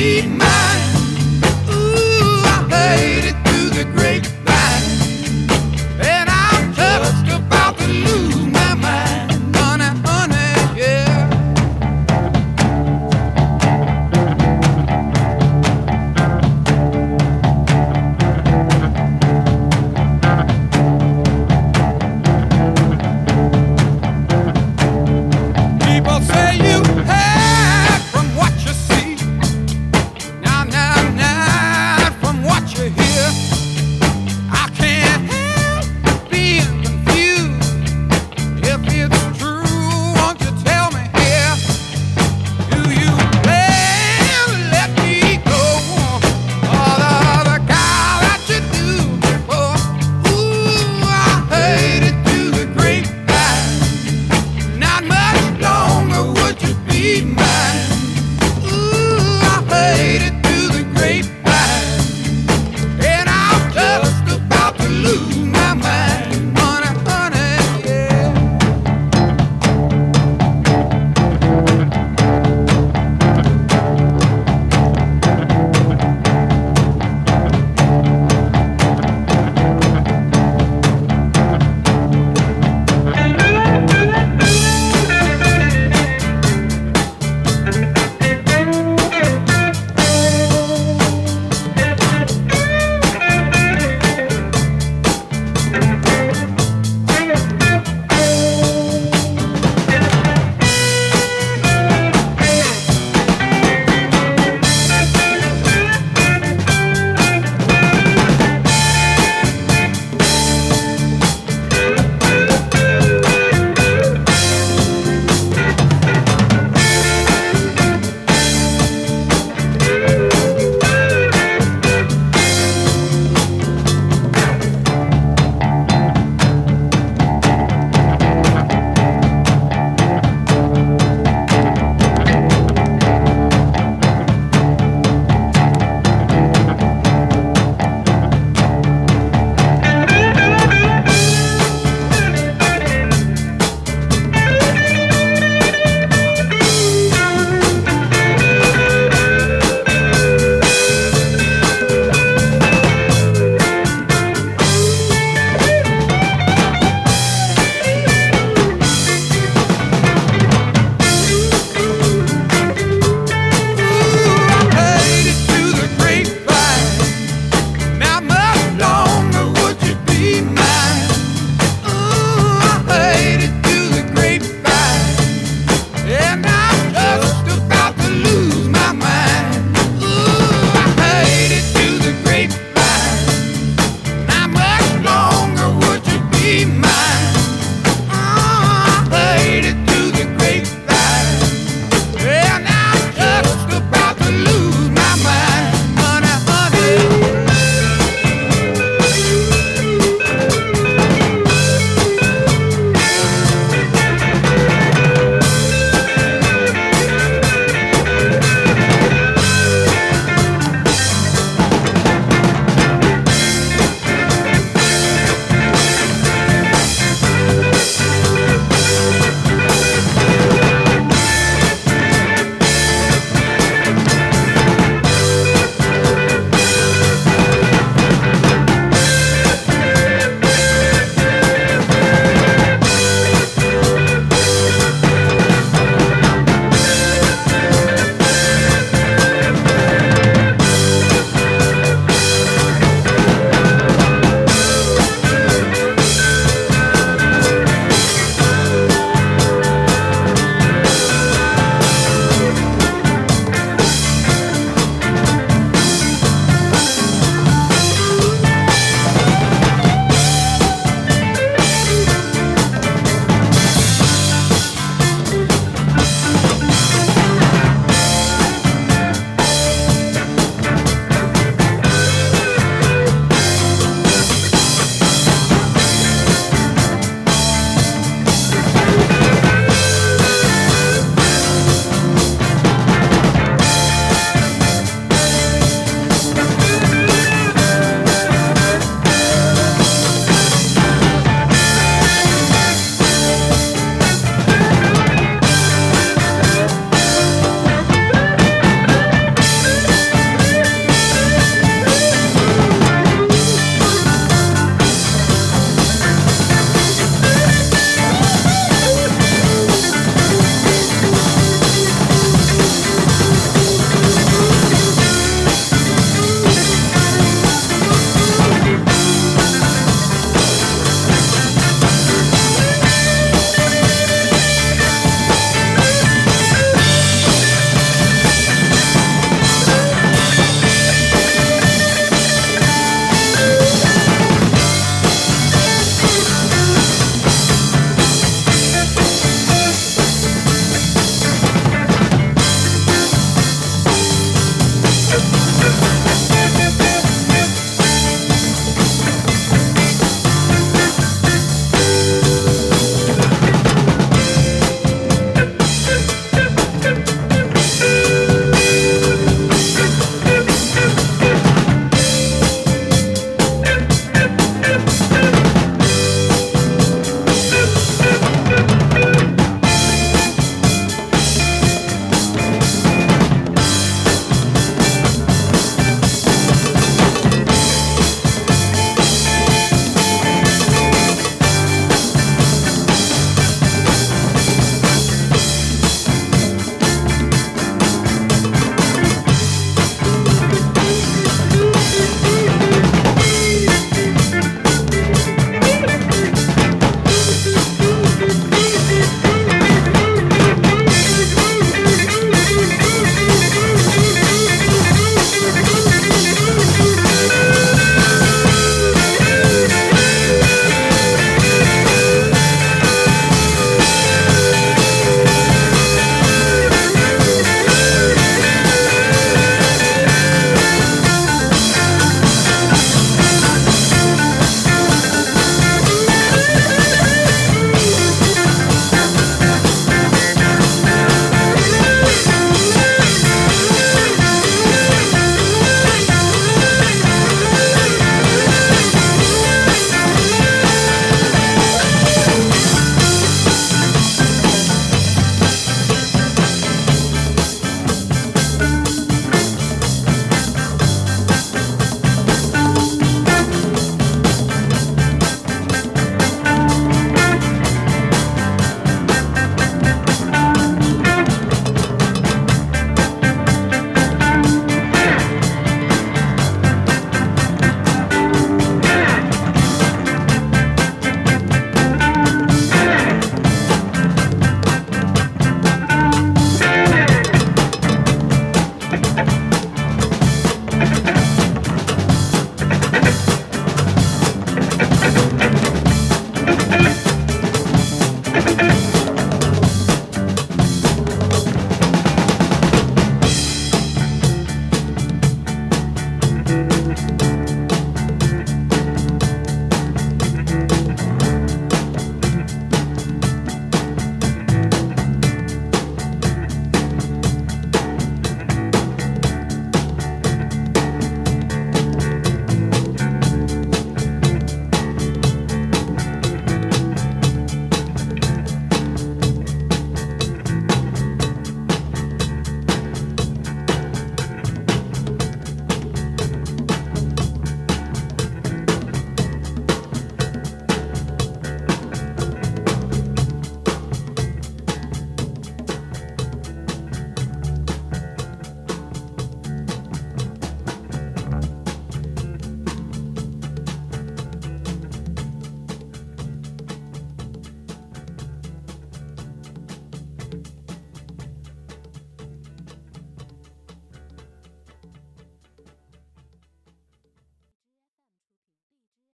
feed me.